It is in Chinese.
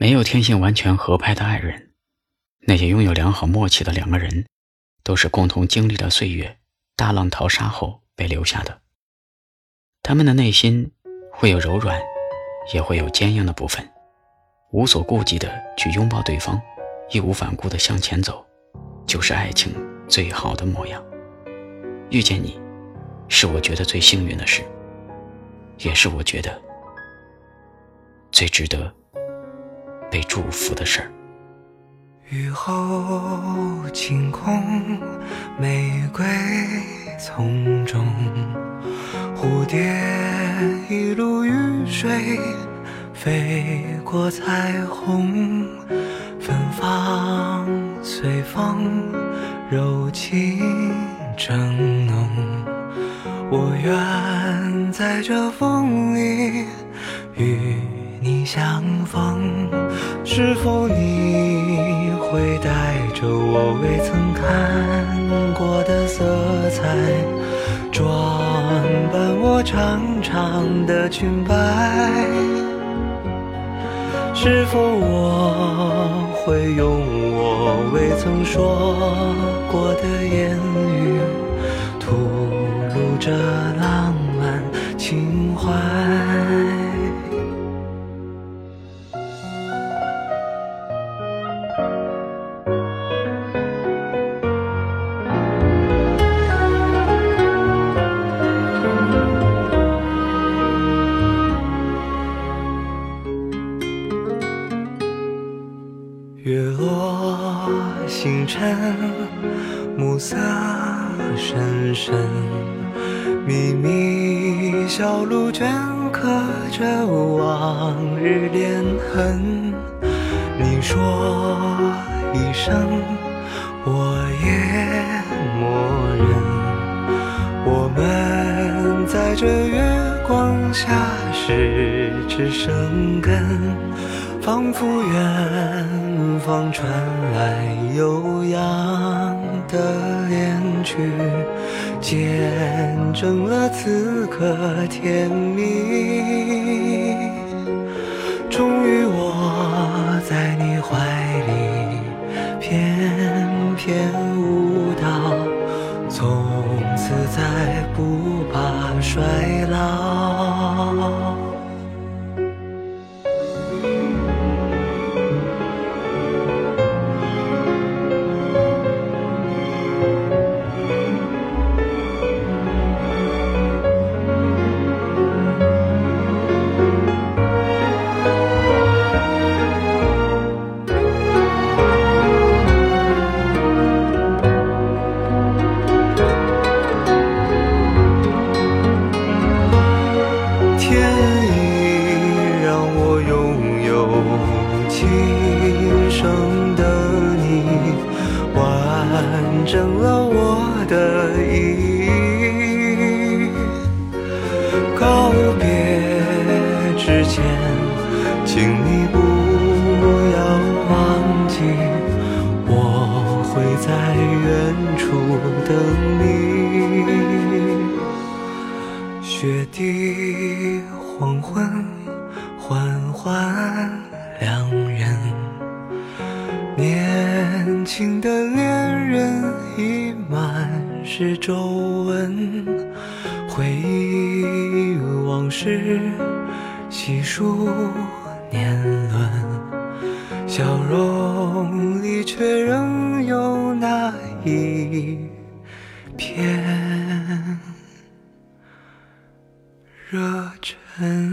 没有天性完全合拍的爱人，那些拥有良好默契的两个人，都是共同经历了岁月大浪淘沙后被留下的。他们的内心会有柔软，也会有坚硬的部分，无所顾忌的去拥抱对方，义无反顾的向前走，就是爱情最好的模样。遇见你，是我觉得最幸运的事，也是我觉得最值得被祝福的事儿。雨后晴空，玫瑰丛中，蝴蝶一路雨水飞过彩虹，芬芳随风柔情。正浓，我愿在这风里与相逢。是否你会带着我未曾看过的色彩，装扮我长长的裙摆？是否我会用我未曾说过的言语，吐露着浪漫情怀？月落星辰，暮色深深，秘密小路镌刻着往日恋痕。你说一声，我也默认。我们在这月光下十指生根，仿佛远方传来悠扬的恋曲，见证了此刻甜蜜。终于我在你怀里翩翩舞蹈，从此再不怕衰老。愿意让我拥有今生的你，完整了我的意义。告别之前，请你不要忘记，我会在远处等你。雪地黄昏，缓缓两人，年轻的恋人已满是皱纹，回忆往事，细数年轮，笑容里却仍有那一片。Uh,